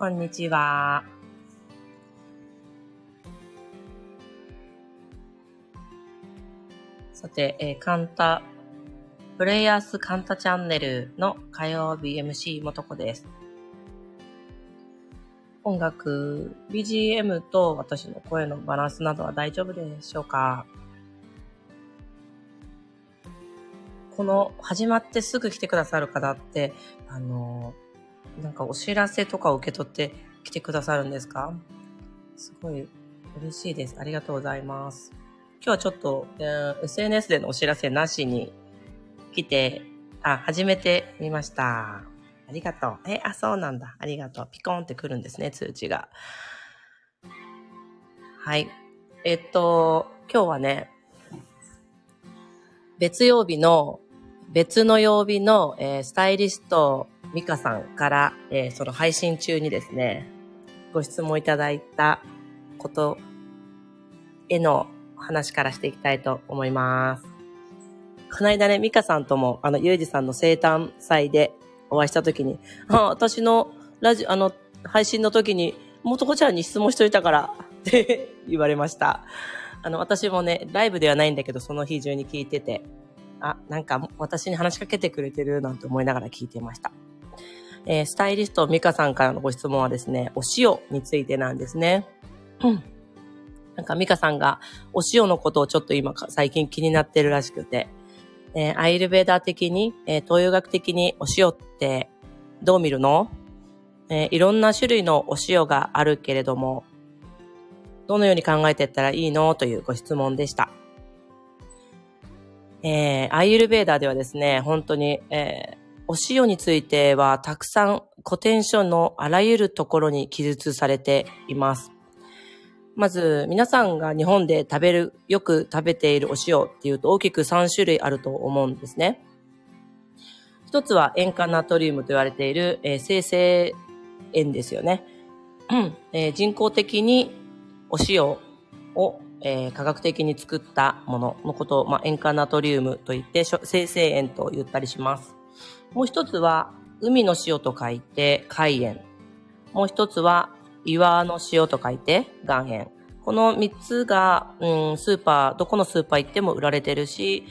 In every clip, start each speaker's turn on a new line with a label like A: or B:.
A: こんにちは。さて、えー、カンタ、プレイヤースカンタチャンネルの火曜日 MC もとこです。音楽、BGM と私の声のバランスなどは大丈夫でしょうか？この始まってすぐ来てくださる方って、あの、なんかお知らせとかを受け取って来てくださるんですか？すごい嬉しいです。ありがとうございます。今日はちょっと、えー、SNS でのお知らせなしに来て、あ、始めてみました。ありがとう。え、あ、そうなんだ。ありがとう。ピコンって来るんですね、通知が。はい。えっと、今日はね、別曜日の、別の曜日の、えー、スタイリスト、ミカさんから、えー、その配信中にですね、ご質問いただいたことへの話からしていきたいと思います。この間ね、ミカさんとも、あの、ユージさんの生誕祭でお会いした時に、あ、私のラジオ、あの、配信の時に、もとこちゃんに質問しといたから、って言われました。あの、私もね、ライブではないんだけど、その日中に聞いてて、あ、なんか私に話しかけてくれてるなんて思いながら聞いてました。えー、スタイリストミカさんからのご質問はですね、お塩についてなんですね。うんなんかミカさんがお塩のことをちょっと今最近気になってるらしくて、えー、アイルベーダー的に、えー、東洋学的にお塩ってどう見るの、えー、いろんな種類のお塩があるけれども、どのように考えていったらいいの？というご質問でした。えー、アイルベーダーではですね、本当に、えー、お塩についてはたくさん古典書のあらゆるところに記述されています。まず、皆さんが日本で食べる、よく食べているお塩っていうと大きく3種類あると思うんですね。一つは塩化ナトリウムと言われている、えー、生成塩ですよね。えー、人工的にお塩を、えー、科学的に作ったもののことを、まあ、塩化ナトリウムと言って生成塩と言ったりします。もう一つは海の塩と書いて海塩。もう一つは岩の塩と書いて岩塩。この三つが、うん、スーパー、どこのスーパー行っても売られてるし、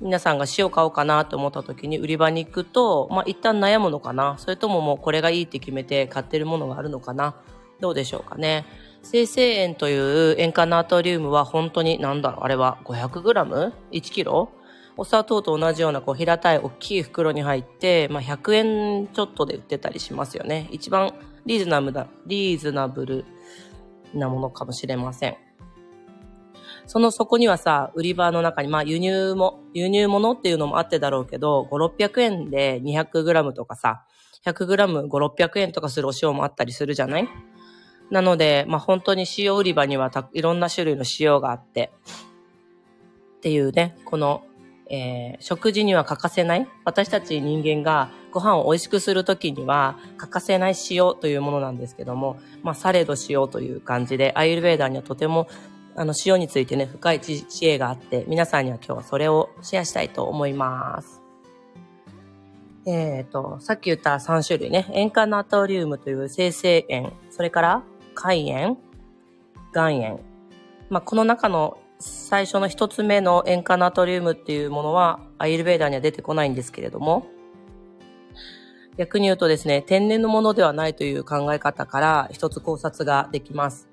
A: 皆さんが塩買おうかなと思った時に売り場に行くと、まあ、一旦悩むのかなそれとももうこれがいいって決めて買ってるものがあるのかなどうでしょうかね。生成塩という塩化ナトリウムは本当になんだろうあれは 500g?1 キロ？お砂糖と同じようなこう平たい大きい袋に入って、まあ、100円ちょっとで売ってたりしますよね。一番リーズナブルリーズナブルなものかもしれません。その底にはさ、売り場の中に、まあ輸入も、輸入物っていうのもあってだろうけど、5、600円で 200g とかさ、100g5、600円とかするお塩もあったりするじゃない？なので、まあ本当に塩売り場にはいろんな種類の塩があって、っていうね、このえー、食事には欠かせない、私たち人間がご飯を美味しくするときには欠かせない塩というものなんですけども、まあ、されど塩という感じで、アイルベーダーにはとてもあの、塩についてね、深い知恵があって、皆さんには今日はそれをシェアしたいと思います。えっ、ー、と、さっき言った3種類ね、塩化ナトリウムという生成塩、それから海塩、岩塩。まあ、この中の最初の一つ目の塩化ナトリウムっていうものはアイルベーダーには出てこないんですけれども、逆に言うとですね、天然のものではないという考え方から一つ考察ができます。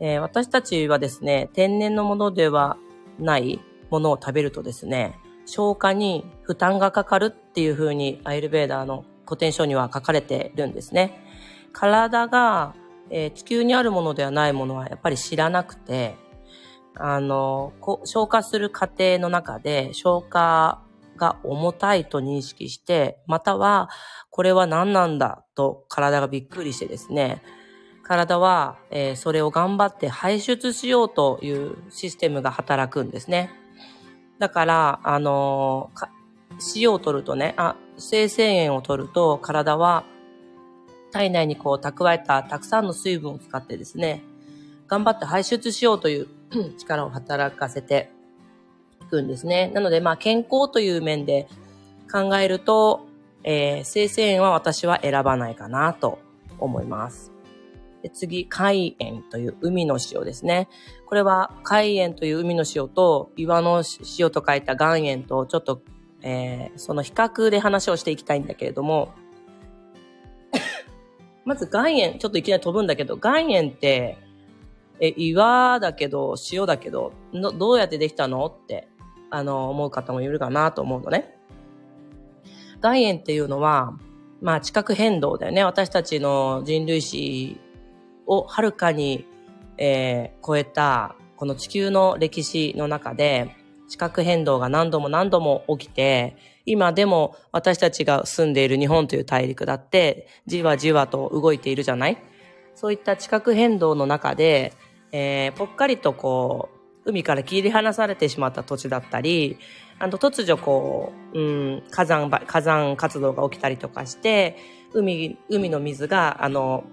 A: えー、私たちはですね、天然のものではないものを食べるとですね、消化に負担がかかるっていうふうにアイルベーダーの古典書には書かれてるんですね。体が、えー、地球にあるものではないものはやっぱり知らなくて、あの、消化する過程の中で消化が重たいと認識して、または、これは何なんだと体がびっくりしてですね、体は、えー、それを頑張って排出しようというシステムが働くんですね。だから、あのー、塩を取るとね、あ、生成塩を取ると体は体内にこう蓄えたたくさんの水分を使ってですね、頑張って排出しようという力を働かせていくんですね。なので、まあ、健康という面で考えると、えー、生成塩は私は選ばないかなと思います。で次、海塩という海の塩ですね。これは海塩という海の塩と岩の塩と書いた岩塩とちょっと、えー、その比較で話をしていきたいんだけれども、まず岩塩、ちょっといきなり飛ぶんだけど、岩塩って、え、岩だけど、塩だけど、どうやってできたのって、あの、思う方もいるかなと思うのね。岩塩っていうのは、まあ地殻変動だよね。私たちの人類史をはるかに、えー、超えた、この地球の歴史の中で、地殻変動が何度も何度も起きて、今でも私たちが住んでいる日本という大陸だって、じわじわと動いているじゃない？そういった地殻変動の中で、えー、ぽっかりとこう、海から切り離されてしまった土地だったり、あの、突如こう、うん、火山、火山活動が起きたりとかして、海、海の水が、あの、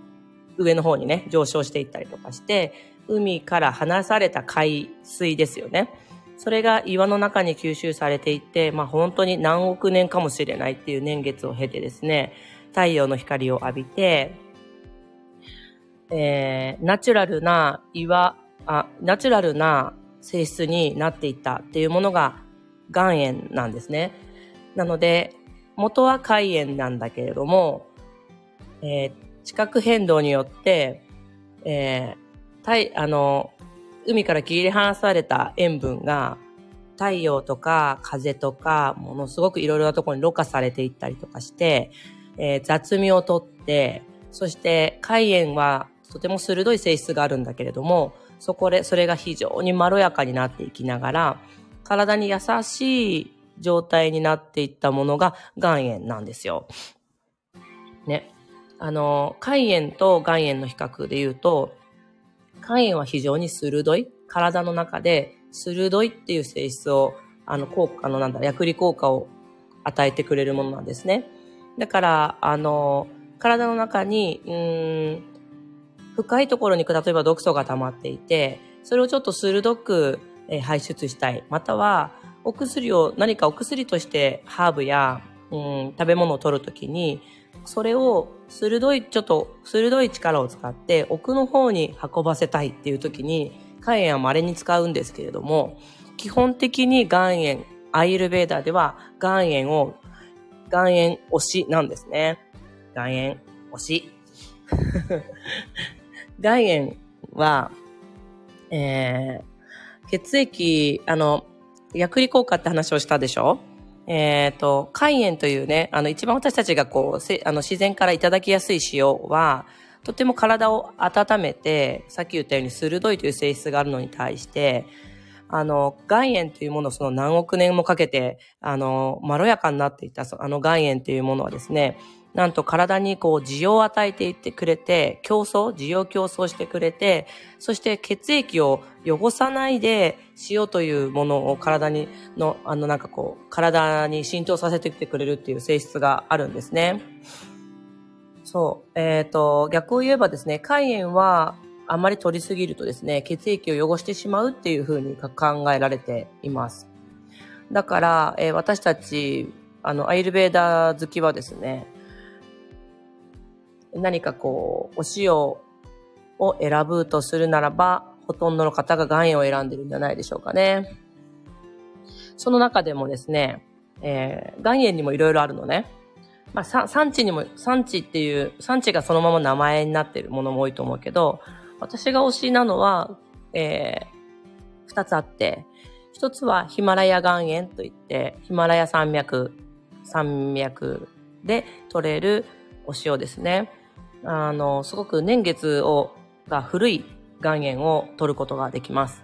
A: 上の方にね、上昇していったりとかして、海から離された海水ですよね。それが岩の中に吸収されていって、まあ本当に何億年かもしれないっていう年月を経てですね、太陽の光を浴びて、えー、ナチュラルな岩、あ、ナチュラルな性質になっていったっていうものが岩塩なんですね。なので、元は海塩なんだけれども、えー、地殻変動によって、えー、あの、海から切り離された塩分が太陽とか風とか、ものすごくいろいろなところにろ過されていったりとかして、えー、雑味をとって、そして海塩はとても鋭い性質があるんだけれども、そこで、それが非常にまろやかになっていきながら、体に優しい状態になっていったものが岩塩なんですよ。ね。あの、海塩と岩塩の比較で言うと、肝炎は非常に鋭い、体の中で鋭いっていう性質を、あの、効果、の、なんだ、薬理効果を与えてくれるものなんですね。だから、あの、体の中に、うん、深いところに例えば毒素が溜まっていて、それをちょっと鋭く、排出したい。または、お薬を、何かお薬としてハーブや、うん、食べ物を取るときに、それを鋭い、ちょっと鋭い力を使って奥の方に運ばせたいっていう時に、肝炎は稀に使うんですけれども、基本的に岩塩、アイルベーダーでは岩塩を、岩塩推しなんですね。岩塩推し。岩塩は、えー、血液、あの、薬理効果って話をしたでしょ？えっ、ー、と、海塩というね、あの、一番私たちがこう、せあの、自然からいただきやすい塩は、とても体を温めて、さっき言ったように鋭いという性質があるのに対して、あの、岩塩というものをその何億年もかけて、あの、まろやかになっていた、あの岩塩というものはですね、なんと体にこう、需要を与えていってくれて、競争、需要競争してくれて、そして血液を汚さないで、塩というものを体に、の、あのなんかこう、体に浸透させてきてくれるっていう性質があるんですね。そう。えっ、ー、と、逆を言えばですね、肝炎は、あまり取りすぎるとですね、血液を汚してしまうっていうふうに考えられています。だから、えー、私たち、あの、アイルベーダー好きはですね、何かこう、お塩を選ぶとするならば、ほとんどの方が岩塩を選んでるんじゃないでしょうかね。その中でもですね、えー、岩塩にもいろいろあるのね。まあ、産地にも、産地っていう、産地がそのまま名前になってるものも多いと思うけど、私が推しなのは、えー、二つあって、一つはヒマラヤ岩塩といって、ヒマラヤ山脈、山脈で取れるお塩ですね。あの、すごく年月を、が古い岩塩を取ることができます。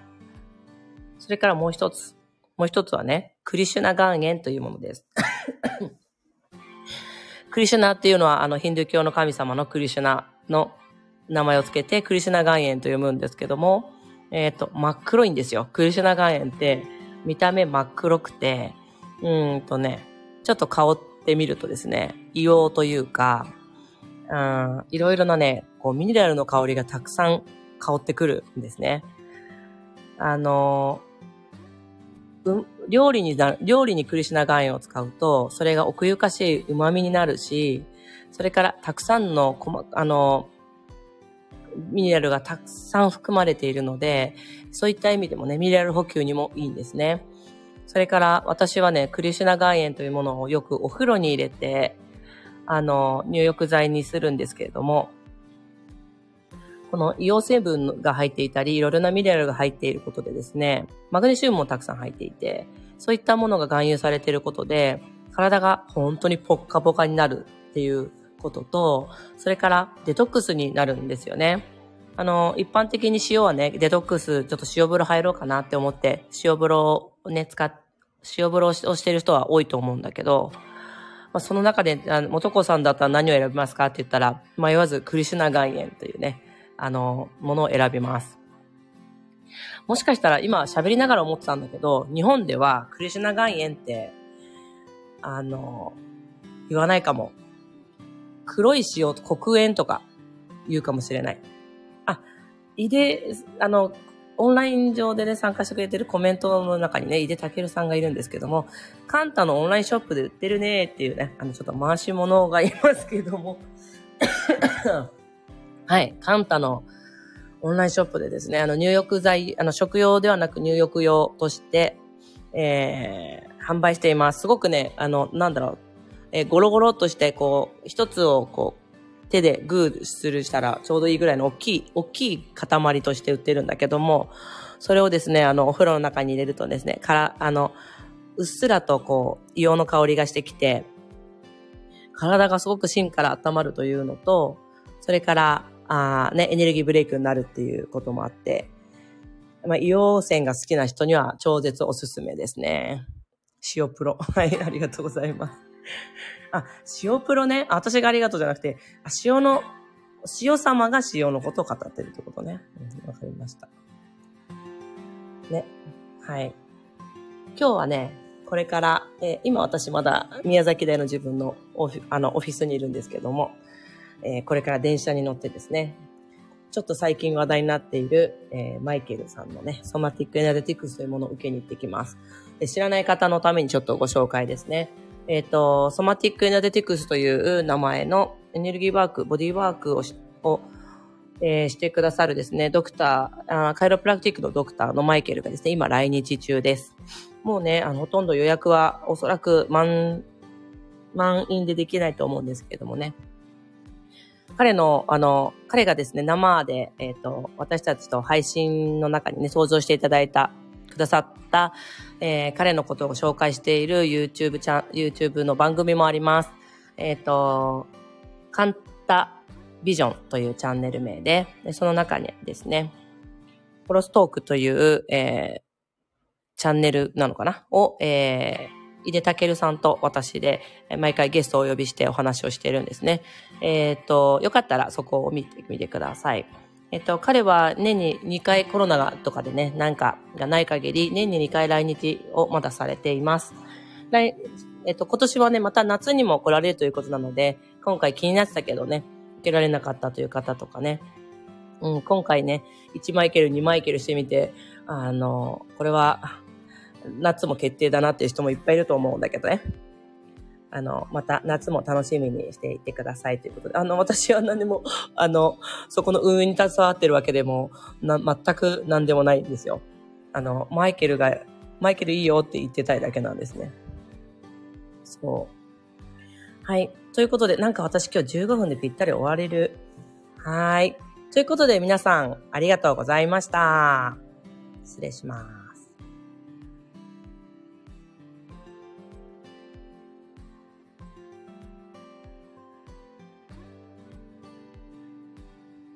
A: それからもう一つ。もう一つはね、クリシュナ岩塩というものです。クリシュナっていうのは、あの、ヒンドゥー教の神様のクリシュナの名前をつけて、クリシュナ岩塩と読むんですけども、えっ、ー、と、真っ黒いんですよ。クリシュナ岩塩って、見た目真っ黒くて、うんとね、ちょっと香ってみるとですね、硫黄というか、うん、いろいろなね、こうミネラルの香りがたくさん香ってくるんですね。あの、うん、料理に料理にクリシナ岩塩を使うと、それが奥ゆかしい旨味になるし、それからたくさんの、あの、ミネラルがたくさん含まれているので、そういった意味でもね、ミネラル補給にもいいんですね。それから私はね、クリシュナ岩塩というものをよくお風呂に入れて、あの、入浴剤にするんですけれども、この硫黄成分が入っていたり、いろいろなミネラルが入っていることでですね、マグネシウムもたくさん入っていて、そういったものが含有されていることで、体が本当にポッカポカになるっていうことと、それからデトックスになるんですよね。あの、一般的に塩はね、デトックス、ちょっと塩風呂入ろうかなって思って、塩風呂をね、使っ、塩風呂をしてる人は多いと思うんだけど、まあ、その中で、あの、元子さんだったら何を選びますかって言ったら、迷わずクリシュナ岩塩というね、あの、ものを選びます。もしかしたら今喋りながら思ってたんだけど、日本ではクリシュナ岩塩って、あの、言わないかも。黒い塩と、黒塩とか言うかもしれない。あ、いで、あの、オンライン上でね、参加してくれてるコメントの中にね、井出武さんがいるんですけども、カンタのオンラインショップで売ってるねっていうね、あの、ちょっと回し物がいますけども、はい、カンタのオンラインショップでですね、あの、入浴剤、あの、食用ではなく入浴用として、えー、販売しています。すごくね、あの、なんだろう、えー、ゴロゴロとして、こう、一つをこう、手でグーするしたらちょうどいいぐらいの大きい、大きい塊として売ってるんだけども、それをですね、あの、お風呂の中に入れるとですね、から、あの、うっすらとこう、硫黄の香りがしてきて、体がすごく芯から温まるというのと、それから、あね、エネルギーブレイクになるっていうこともあって、まあ、硫黄泉が好きな人には超絶おすすめですね。塩プロ。はい、ありがとうございます。あ、塩プロね。私がありがとうじゃなくて、塩の、塩様が塩のことを語ってるってことね。わ、うん、かりました。ね。はい。今日はね、これから、えー、今私まだ宮崎大の自分のオフィあのオフィスにいるんですけども、えー、これから電車に乗ってですね、ちょっと最近話題になっている、えー、マイケルさんのね、ソマティックエナジェティクスというものを受けに行ってきます。で知らない方のためにちょっとご紹介ですね。えっ、ー、と、ソマティックエナジェティクスという名前のエネルギーワーク、ボディーワークをを、えー、してくださるですね、ドクターあ、カイロプラクティックのドクターのマイケルがですね、今来日中です。もうね、あの、ほとんど予約はおそらく満、満員でできないと思うんですけどもね。彼の、あの、彼がですね、生で、えっ、ー、と、私たちと配信の中にね、想像していただいた、くださった、えー、彼のことを紹介している YouTube チャン、YouTube の番組もあります。えっ、ー、と、カンタビジョンというチャンネル名で、でその中にですね、コロストークという、えー、チャンネルなのかな？を、えー、井出武さんと私で、毎回ゲストをお呼びしてお話をしているんですね。えっ、ー、と、よかったらそこを見てみてください。えっ、と、彼は年に2回コロナがとかでね、なんかがない限り、年に2回来日をまだされています。来、えっ、と、今年はね、また夏にも来られるということなので、今回気になってたけどね、受けられなかったという方とかね、うん、今回ね、1マイケル、2マイケルしてみて、あの、これは、夏も決定だなっていう人もいっぱいいると思うんだけどね。あの、また夏も楽しみにしていてくださいということで、あの、私は何も、あの、そこの運営に携わってるわけでも、な、全く何でもないんですよ。あの、マイケルが、マイケルいいよって言ってたいだけなんですね。そう。はい。ということで、なんか私今日15分でぴったり終われる。はい。ということで皆さん、ありがとうございました。失礼します。